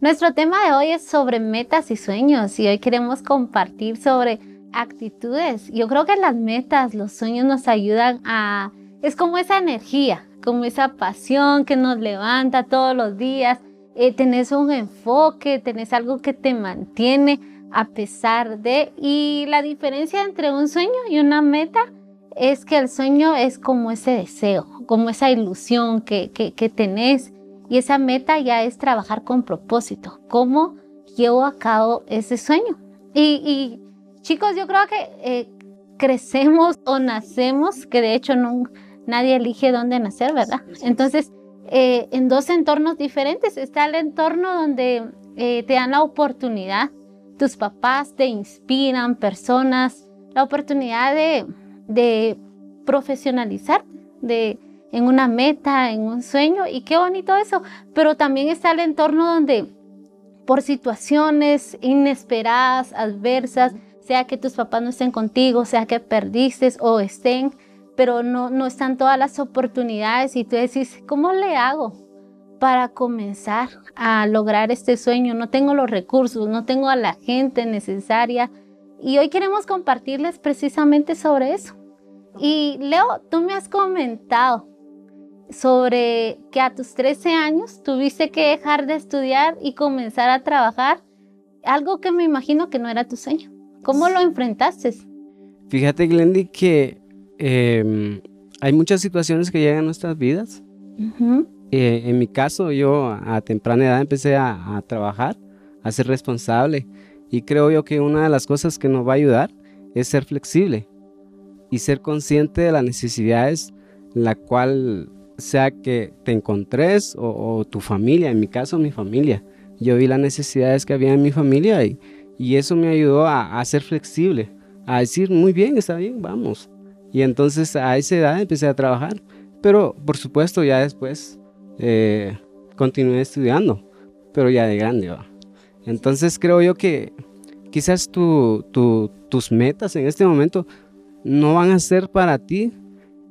Nuestro tema de hoy es sobre metas y sueños y hoy queremos compartir sobre actitudes. Yo creo que las metas, los sueños nos ayudan a... Es como esa energía, como esa pasión que nos levanta todos los días. Eh, tenés un enfoque, tenés algo que te mantiene a pesar de... Y la diferencia entre un sueño y una meta es que el sueño es como ese deseo, como esa ilusión que, que, tenés y esa meta ya es trabajar con propósito. ¿Cómo llevo a cabo ese sueño? Y, chicos, yo creo que eh, crecemos o nacemos, que de hecho no, nadie elige dónde nacer, ¿verdad? Entonces, eh, en dos entornos diferentes. Está el entorno donde eh, te dan la oportunidad, tus papás te inspiran, personas, la oportunidad de, de profesionalizar, de en una meta, en un sueño, y qué bonito eso. Pero también está el entorno donde por situaciones inesperadas, adversas, sea que tus papás no estén contigo, sea que perdiste o estén, pero no, no están todas las oportunidades y tú decís, ¿cómo le hago para comenzar a lograr este sueño? No tengo los recursos, no tengo a la gente necesaria. Y hoy queremos compartirles precisamente sobre eso. Y Leo, tú me has comentado sobre que a tus 13 años tuviste que dejar de estudiar y comenzar a trabajar, algo que me imagino que no era tu sueño. ¿Cómo lo enfrentaste? Fíjate, Glendy, que Em, hay muchas situaciones que llegan a nuestras vidas. Eh, en mi caso, yo a temprana edad empecé a, trabajar, a ser responsable. Y creo yo que una de las cosas que nos va a ayudar es ser flexible y ser consciente de las necesidades, la cual sea que te encontres o, tu familia, en mi caso mi familia. Yo vi las necesidades que había en mi familia y, eso me ayudó a, ser flexible, a decir, muy bien, está bien, vamos. Y entonces a esa edad empecé a trabajar. Pero por supuesto ya después eh, continué estudiando, pero ya de grande. Entonces creo yo que quizás tu, tus metas en este momento no van a ser para ti,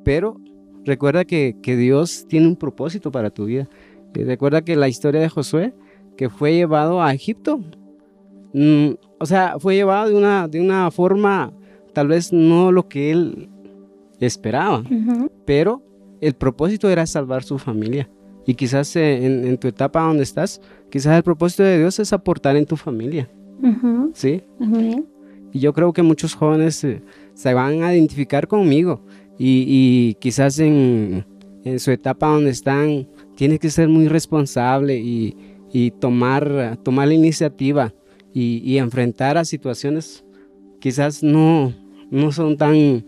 pero recuerda que, Dios tiene un propósito para tu vida. Y recuerda que la historia de Josué, que fue llevado a Egipto, mm, o sea, fue llevado de una, de una forma tal vez no lo que él esperaba, pero el propósito era salvar su familia. Y quizás eh, en, tu etapa donde estás, quizás el propósito de Dios es aportar en tu familia. ¿Sí? Y yo creo que muchos jóvenes eh, se van a identificar conmigo. Y, quizás en, su etapa donde están, tienes que ser muy responsable y, tomar, tomar la iniciativa y, enfrentar a situaciones quizás no, no son tan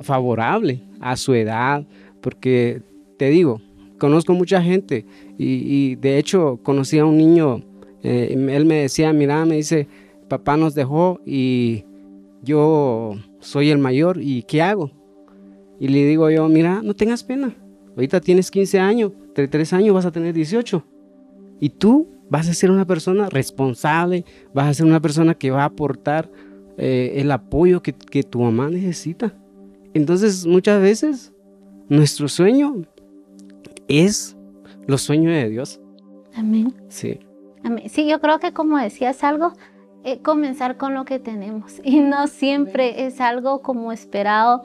favorable a su edad, porque te digo, conozco mucha gente y, de hecho conocí a un niño, eh, él me decía, mira, me dice, papá nos dejó y yo soy el mayor y ¿qué hago? Y le digo yo, mira, no tengas pena, ahorita tienes 15 años, 3 años vas a tener 18 y tú vas a ser una persona responsable, vas a ser una persona que va a aportar eh, el apoyo que, que tu mamá necesita. Entonces muchas veces nuestro sueño es los sueños de Dios. Amén. Sí. Amén. Sí, yo creo que como decías algo, eh, comenzar con lo que tenemos y no siempre es algo como esperado,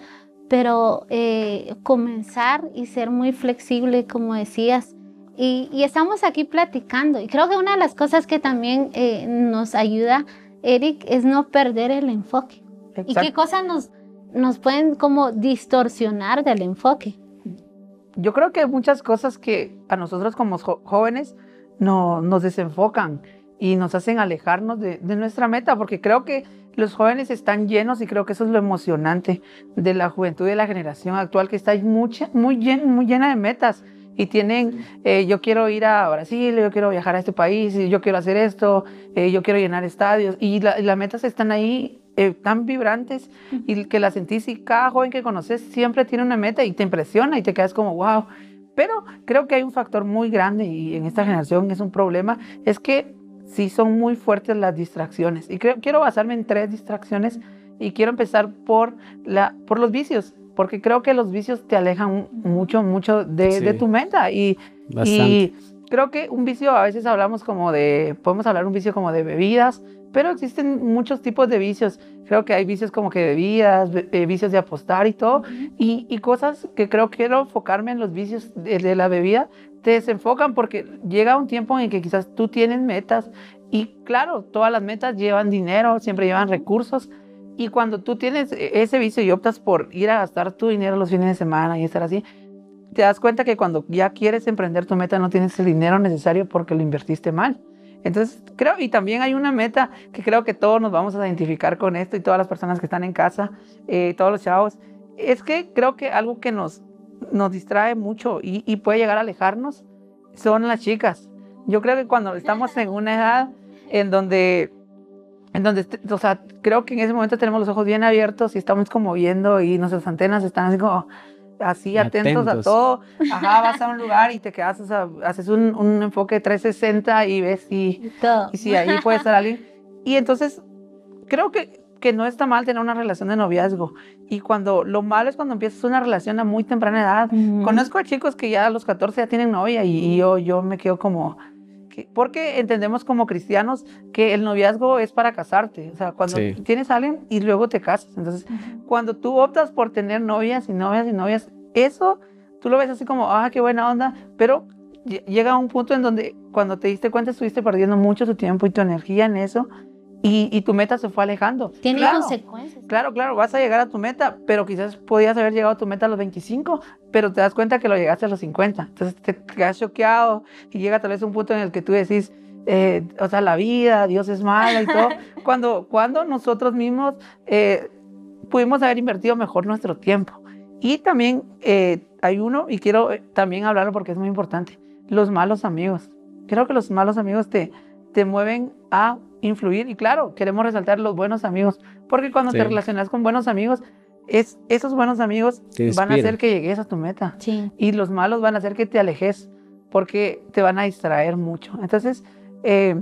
pero eh, comenzar y ser muy flexible, como decías. Y, estamos aquí platicando y creo que una de las cosas que también eh, nos ayuda, Eric, es no perder el enfoque. ¿Y qué cosas nos, nos pueden como distorsionar del enfoque. Yo creo que muchas cosas que a nosotros como jóvenes no, nos desenfocan y nos hacen alejarnos de, nuestra meta, porque creo que los jóvenes están llenos y creo que eso es lo emocionante de la juventud de la generación actual, que está mucha, muy, llena, muy llena de metas y tienen, eh, yo quiero ir a Brasil, yo quiero viajar a este país, yo quiero hacer esto, eh, yo quiero llenar estadios y, y las metas están ahí eh, tan vibrantes y que la sentís y cada joven que conoces siempre tiene una meta y te impresiona y te quedas como, wow. Pero creo que hay un factor muy grande y en esta generación es un problema, es que sí son muy fuertes las distracciones. Y creo, quiero basarme en tres distracciones y quiero empezar por, la, por los vicios, porque creo que los vicios te alejan mucho, mucho de, de tu meta. Y, y creo que un vicio, a veces hablamos como de, podemos hablar un vicio como de bebidas, pero existen muchos tipos de vicios. Creo que hay vicios como que bebidas, eh, vicios de apostar y todo, y, y, cosas que creo que quiero enfocarme en los vicios de, de, la bebida, te desenfocan porque llega un tiempo en que quizás tú tienes metas y claro, todas las metas llevan dinero, siempre llevan recursos, y cuando tú tienes e, ese vicio y optas por ir a gastar tu dinero los fines de semana y estar así, te das cuenta que cuando ya quieres emprender tu meta no tienes el dinero necesario porque lo invertiste mal. Entonces, creo, y también hay una meta que creo que todos nos vamos a identificar con esto y todas las personas que están en casa, eh, todos los chavos, es que creo que algo que nos, nos distrae mucho y, y, puede llegar a alejarnos son las chicas. Yo creo que cuando estamos en una edad en donde, en donde, o sea, creo que en ese momento tenemos los ojos bien abiertos y estamos como viendo y nuestras antenas están así como así atentos, a todo. Ajá, vas a un lugar y te quedas, o sea, haces un, un, enfoque 360 y ves si, y si ahí puede estar alguien. Y entonces, creo que, que no está mal tener una relación de noviazgo. Y cuando, lo malo es cuando empiezas una relación a muy temprana edad. Conozco a chicos que ya a los 14 ya tienen novia y, y yo, yo me quedo como, porque entendemos como cristianos que el noviazgo es para casarte, o sea, cuando sí. tienes a alguien y luego te casas. Entonces, uh -huh. cuando tú optas por tener novias y novias y novias, eso tú lo ves así como, ah, qué buena onda, pero llega a un punto en donde cuando te diste cuenta estuviste perdiendo mucho tu tiempo y tu energía en eso y, y tu meta se fue alejando. Tiene claro, consecuencias. Claro, claro, vas a llegar a tu meta, pero quizás podías haber llegado a tu meta a los 25, pero te das cuenta que lo llegaste a los 50. Entonces te quedas choqueado y llega tal vez un punto en el que tú decís, eh, o sea, la vida, Dios es mala y todo. cuando, cuando nosotros mismos eh, pudimos haber invertido mejor nuestro tiempo. Y también eh, hay uno, y quiero también hablarlo porque es muy importante, los malos amigos. Creo que los malos amigos te, te mueven a influir y claro, queremos resaltar los buenos amigos, porque cuando sí. te relacionas con buenos amigos, es, esos buenos amigos van a hacer que llegues a tu meta sí. y los malos van a hacer que te alejes porque te van a distraer mucho. Entonces, eh,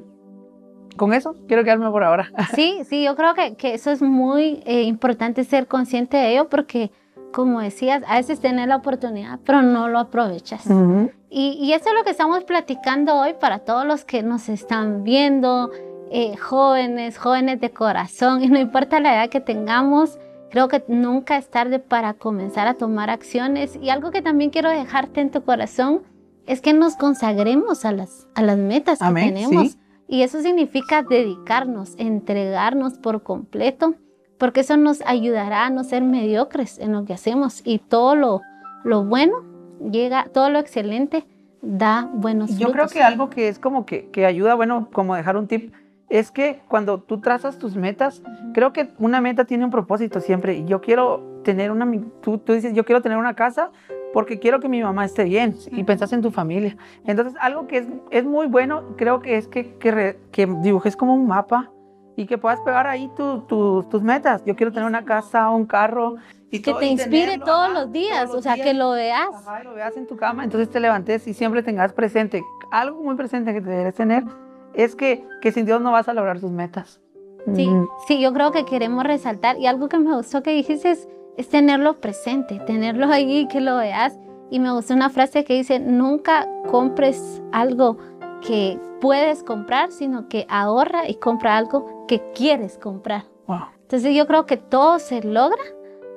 con eso quiero quedarme por ahora. Sí, sí, yo creo que, que eso es muy eh, importante ser consciente de ello porque, como decías, a veces tener la oportunidad, pero no lo aprovechas. Uh -huh. y, y eso es lo que estamos platicando hoy para todos los que nos están viendo, eh, jóvenes, jóvenes de corazón, y no importa la edad que tengamos, creo que nunca es tarde para comenzar a tomar acciones. Y algo que también quiero dejarte en tu corazón es que nos consagremos a las, a las metas que Amén, tenemos. Sí. Y eso significa dedicarnos, entregarnos por completo, porque eso nos ayudará a no ser mediocres en lo que hacemos. Y todo lo, lo bueno llega, todo lo excelente da buenos Yo frutos. creo que algo que es como que, que ayuda, bueno, como dejar un tip, es que cuando tú trazas tus metas, creo que una meta tiene un propósito siempre. Yo quiero tener una, tú, tú dices, yo quiero tener una casa porque quiero que mi mamá esté bien y pensás en tu familia. Entonces, algo que es, es muy bueno, creo que es que, que, re, que dibujes como un mapa y que puedas pegar ahí tu, tu, tus metas. Yo quiero tener una casa, un carro. Y que todo, te inspire tenerlo, todos ajá, los días, todos los o sea, días. que lo veas. Ajá, y lo veas en tu cama, entonces te levantes y siempre tengas presente. Algo muy presente que te debes tener es que, que sin Dios no vas a lograr tus metas. Sí, Mm. sí, yo creo que queremos resaltar y algo que me gustó que dijiste es, es tenerlo presente, tenerlo ahí, que lo veas. Y me gustó una frase que dice, nunca compres algo que puedes comprar, sino que ahorra y compra algo que quieres comprar. Wow. Entonces yo creo que todo se logra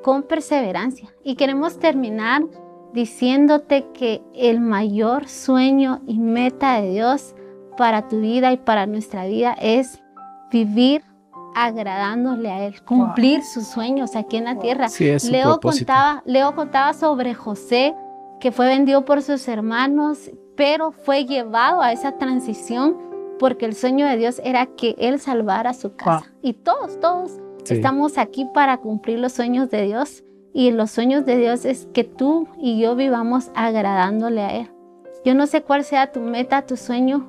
con perseverancia. Y queremos terminar diciéndote que el mayor sueño y meta de Dios para tu vida y para nuestra vida es vivir agradándole a Él, cumplir wow. sus sueños aquí en la tierra. Sí, es Leo, contaba, Leo contaba sobre José, que fue vendido por sus hermanos, pero fue llevado a esa transición porque el sueño de Dios era que Él salvara su casa. Y todos, todos sí. estamos aquí para cumplir los sueños de Dios. Y los sueños de Dios es que tú y yo vivamos agradándole a Él. Yo no sé cuál sea tu meta, tu sueño,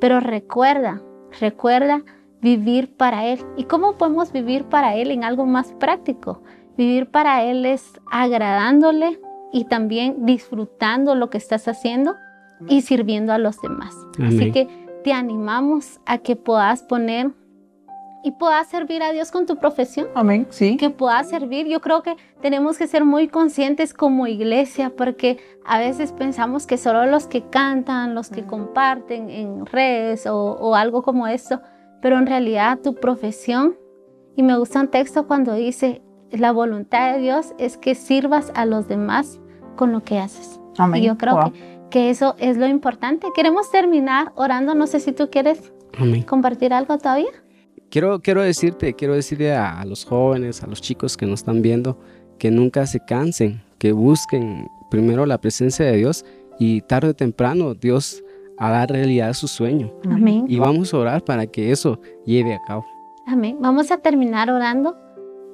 pero recuerda, recuerda vivir para Él. ¿Y cómo podemos vivir para Él en algo más práctico? Vivir para Él es agradándole y también disfrutando lo que estás haciendo y sirviendo a los demás. Amén. Así que te animamos a que puedas poner y puedas servir a Dios con tu profesión. Amén, sí. Que puedas servir. Yo creo que tenemos que ser muy conscientes como iglesia porque a veces pensamos que solo los que cantan, los que comparten en redes o, o algo como esto, pero en realidad tu profesión, y me gusta un texto cuando dice, la voluntad de Dios es que sirvas a los demás con lo que haces. Amén. Y yo creo que, que, eso es lo importante. Queremos terminar orando. No sé si tú quieres Amén. compartir algo todavía. Quiero, quiero decirte, quiero decirle a, a, los jóvenes, a los chicos que nos están viendo, que nunca se cansen, que busquen primero la presencia de Dios y tarde o temprano Dios hará realidad su sueño. Amén. Y vamos a orar para que eso lleve a cabo. Amén. Vamos a terminar orando.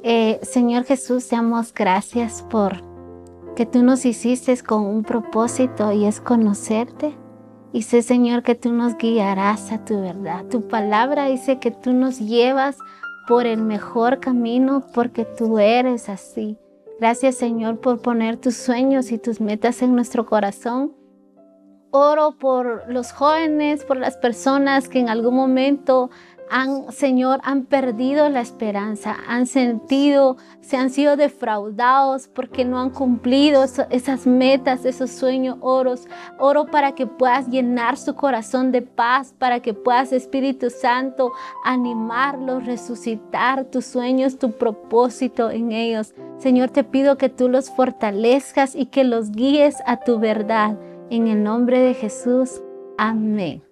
Eh, Señor Jesús, damos gracias por que tú nos hiciste con un propósito y es conocerte. Y sé, Señor, que tú nos guiarás a tu verdad. Tu palabra dice que tú nos llevas por el mejor camino porque tú eres así. Gracias, Señor, por poner tus sueños y tus metas en nuestro corazón. Oro por los jóvenes, por las personas que en algún momento han, Señor, han perdido la esperanza, han sentido, se han sido defraudados porque no han cumplido esas metas, esos sueños, oros. Oro para que puedas llenar su corazón de paz, para que puedas, Espíritu Santo, animarlos, resucitar tus sueños, tu propósito en ellos. Señor, te pido que tú los fortalezcas y que los guíes a tu verdad. En el nombre de Jesús. Amén.